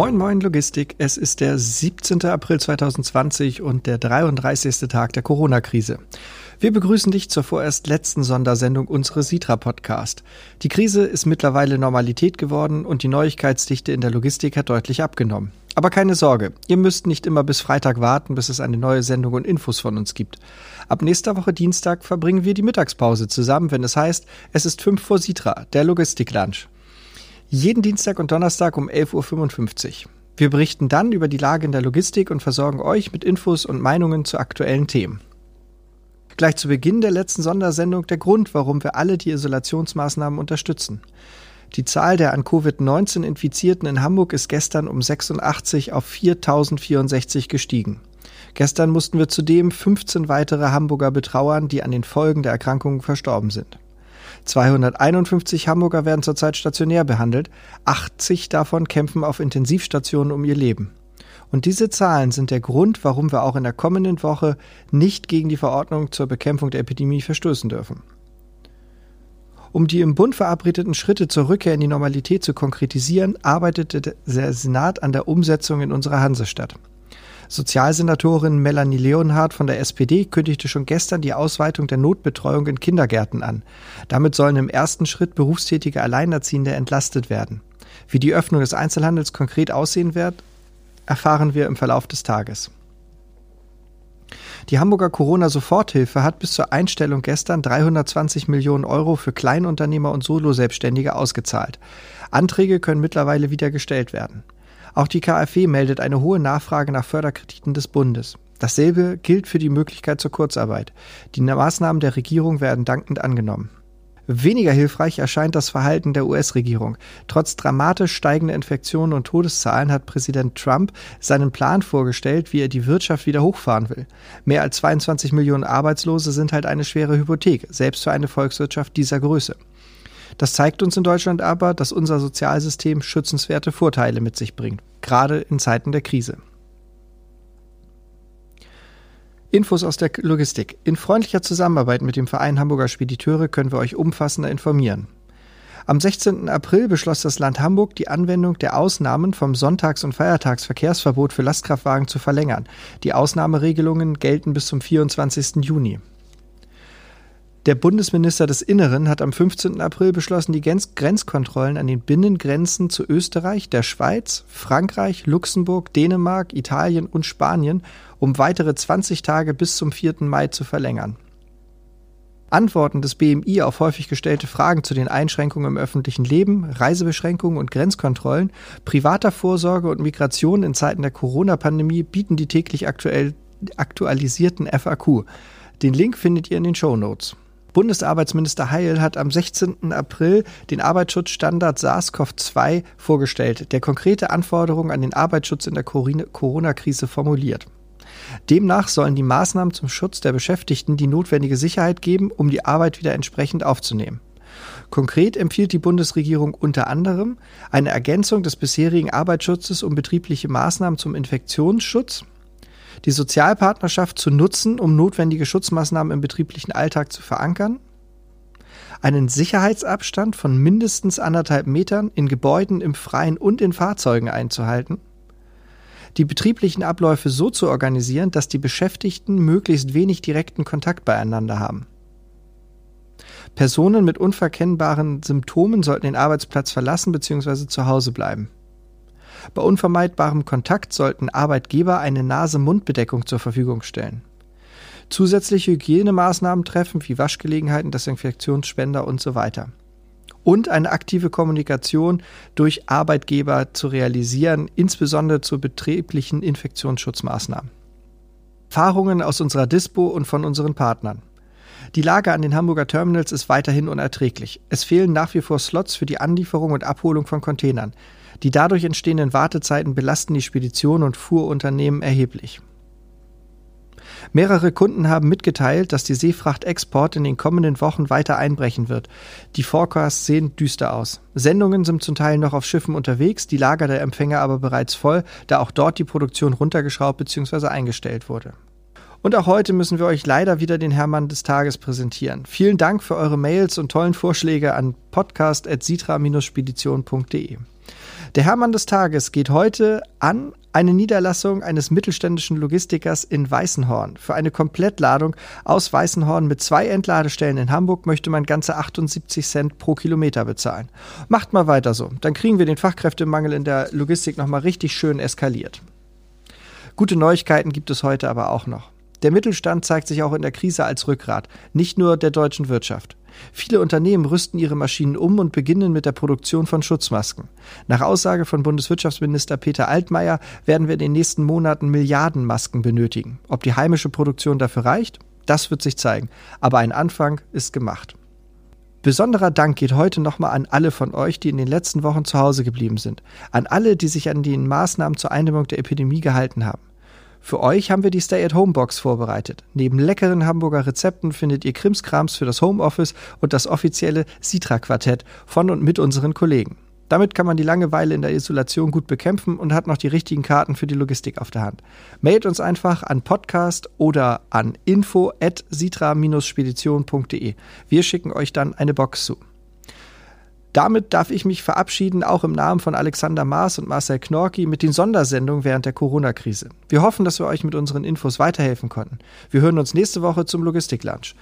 Moin Moin Logistik, es ist der 17. April 2020 und der 33. Tag der Corona-Krise. Wir begrüßen dich zur vorerst letzten Sondersendung unseres Sitra-Podcast. Die Krise ist mittlerweile Normalität geworden und die Neuigkeitsdichte in der Logistik hat deutlich abgenommen. Aber keine Sorge, ihr müsst nicht immer bis Freitag warten, bis es eine neue Sendung und Infos von uns gibt. Ab nächster Woche Dienstag verbringen wir die Mittagspause zusammen, wenn es heißt, es ist 5 vor Sitra, der Logistik-Lunch. Jeden Dienstag und Donnerstag um 11.55 Uhr. Wir berichten dann über die Lage in der Logistik und versorgen euch mit Infos und Meinungen zu aktuellen Themen. Gleich zu Beginn der letzten Sondersendung der Grund, warum wir alle die Isolationsmaßnahmen unterstützen. Die Zahl der an Covid-19 Infizierten in Hamburg ist gestern um 86 auf 4064 gestiegen. Gestern mussten wir zudem 15 weitere Hamburger betrauern, die an den Folgen der Erkrankung verstorben sind. 251 Hamburger werden zurzeit stationär behandelt, 80 davon kämpfen auf Intensivstationen um ihr Leben. Und diese Zahlen sind der Grund, warum wir auch in der kommenden Woche nicht gegen die Verordnung zur Bekämpfung der Epidemie verstoßen dürfen. Um die im Bund verabredeten Schritte zur Rückkehr in die Normalität zu konkretisieren, arbeitete der Senat an der Umsetzung in unserer Hansestadt. Sozialsenatorin Melanie Leonhardt von der SPD kündigte schon gestern die Ausweitung der Notbetreuung in Kindergärten an. Damit sollen im ersten Schritt berufstätige Alleinerziehende entlastet werden. Wie die Öffnung des Einzelhandels konkret aussehen wird, erfahren wir im Verlauf des Tages. Die Hamburger Corona-Soforthilfe hat bis zur Einstellung gestern 320 Millionen Euro für Kleinunternehmer und Soloselbstständige ausgezahlt. Anträge können mittlerweile wieder gestellt werden. Auch die KfW meldet eine hohe Nachfrage nach Förderkrediten des Bundes. Dasselbe gilt für die Möglichkeit zur Kurzarbeit. Die Maßnahmen der Regierung werden dankend angenommen. Weniger hilfreich erscheint das Verhalten der US-Regierung. Trotz dramatisch steigender Infektionen und Todeszahlen hat Präsident Trump seinen Plan vorgestellt, wie er die Wirtschaft wieder hochfahren will. Mehr als 22 Millionen Arbeitslose sind halt eine schwere Hypothek, selbst für eine Volkswirtschaft dieser Größe. Das zeigt uns in Deutschland aber, dass unser Sozialsystem schützenswerte Vorteile mit sich bringt, gerade in Zeiten der Krise. Infos aus der Logistik. In freundlicher Zusammenarbeit mit dem Verein Hamburger Spediteure können wir euch umfassender informieren. Am 16. April beschloss das Land Hamburg, die Anwendung der Ausnahmen vom Sonntags- und Feiertagsverkehrsverbot für Lastkraftwagen zu verlängern. Die Ausnahmeregelungen gelten bis zum 24. Juni. Der Bundesminister des Inneren hat am 15. April beschlossen, die Grenzkontrollen an den Binnengrenzen zu Österreich, der Schweiz, Frankreich, Luxemburg, Dänemark, Italien und Spanien um weitere 20 Tage bis zum 4. Mai zu verlängern. Antworten des BMI auf häufig gestellte Fragen zu den Einschränkungen im öffentlichen Leben, Reisebeschränkungen und Grenzkontrollen, privater Vorsorge und Migration in Zeiten der Corona-Pandemie bieten die täglich aktuell aktualisierten FAQ. Den Link findet ihr in den Show Notes. Bundesarbeitsminister Heil hat am 16. April den Arbeitsschutzstandard SARS-CoV-2 vorgestellt, der konkrete Anforderungen an den Arbeitsschutz in der Corona-Krise formuliert. Demnach sollen die Maßnahmen zum Schutz der Beschäftigten die notwendige Sicherheit geben, um die Arbeit wieder entsprechend aufzunehmen. Konkret empfiehlt die Bundesregierung unter anderem eine Ergänzung des bisherigen Arbeitsschutzes um betriebliche Maßnahmen zum Infektionsschutz, die Sozialpartnerschaft zu nutzen, um notwendige Schutzmaßnahmen im betrieblichen Alltag zu verankern, einen Sicherheitsabstand von mindestens anderthalb Metern in Gebäuden, im Freien und in Fahrzeugen einzuhalten, die betrieblichen Abläufe so zu organisieren, dass die Beschäftigten möglichst wenig direkten Kontakt beieinander haben. Personen mit unverkennbaren Symptomen sollten den Arbeitsplatz verlassen bzw. zu Hause bleiben. Bei unvermeidbarem Kontakt sollten Arbeitgeber eine Nase-Mund-Bedeckung zur Verfügung stellen. Zusätzliche Hygienemaßnahmen treffen, wie Waschgelegenheiten, Desinfektionsspender und so weiter. Und eine aktive Kommunikation durch Arbeitgeber zu realisieren, insbesondere zu betrieblichen Infektionsschutzmaßnahmen. Erfahrungen aus unserer Dispo und von unseren Partnern. Die Lage an den Hamburger Terminals ist weiterhin unerträglich. Es fehlen nach wie vor Slots für die Anlieferung und Abholung von Containern. Die dadurch entstehenden Wartezeiten belasten die Spedition und Fuhrunternehmen erheblich. Mehrere Kunden haben mitgeteilt, dass die Seefracht-Export in den kommenden Wochen weiter einbrechen wird. Die Forecasts sehen düster aus. Sendungen sind zum Teil noch auf Schiffen unterwegs, die Lager der Empfänger aber bereits voll, da auch dort die Produktion runtergeschraubt bzw. eingestellt wurde. Und auch heute müssen wir euch leider wieder den Hermann des Tages präsentieren. Vielen Dank für eure Mails und tollen Vorschläge an podcast.sitra-spedition.de. Der Hermann des Tages geht heute an eine Niederlassung eines mittelständischen Logistikers in Weißenhorn. Für eine Komplettladung aus Weißenhorn mit zwei Entladestellen in Hamburg möchte man ganze 78 Cent pro Kilometer bezahlen. Macht mal weiter so. Dann kriegen wir den Fachkräftemangel in der Logistik nochmal richtig schön eskaliert. Gute Neuigkeiten gibt es heute aber auch noch. Der Mittelstand zeigt sich auch in der Krise als Rückgrat, nicht nur der deutschen Wirtschaft. Viele Unternehmen rüsten ihre Maschinen um und beginnen mit der Produktion von Schutzmasken. Nach Aussage von Bundeswirtschaftsminister Peter Altmaier werden wir in den nächsten Monaten Milliarden Masken benötigen. Ob die heimische Produktion dafür reicht, das wird sich zeigen. Aber ein Anfang ist gemacht. Besonderer Dank geht heute nochmal an alle von euch, die in den letzten Wochen zu Hause geblieben sind. An alle, die sich an den Maßnahmen zur Eindämmung der Epidemie gehalten haben. Für euch haben wir die Stay-at-Home-Box vorbereitet. Neben leckeren Hamburger Rezepten findet ihr Krimskrams für das Homeoffice und das offizielle Sitra-Quartett von und mit unseren Kollegen. Damit kann man die Langeweile in der Isolation gut bekämpfen und hat noch die richtigen Karten für die Logistik auf der Hand. Mailt uns einfach an podcast oder an info at sitra-spedition.de. Wir schicken euch dann eine Box zu. Damit darf ich mich verabschieden, auch im Namen von Alexander Maas und Marcel Knorki mit den Sondersendungen während der Corona-Krise. Wir hoffen, dass wir euch mit unseren Infos weiterhelfen konnten. Wir hören uns nächste Woche zum Logistik-Lunch.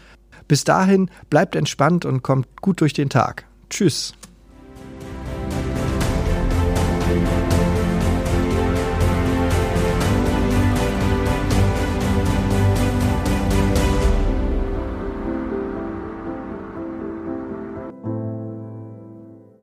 Bis dahin, bleibt entspannt und kommt gut durch den Tag. Tschüss.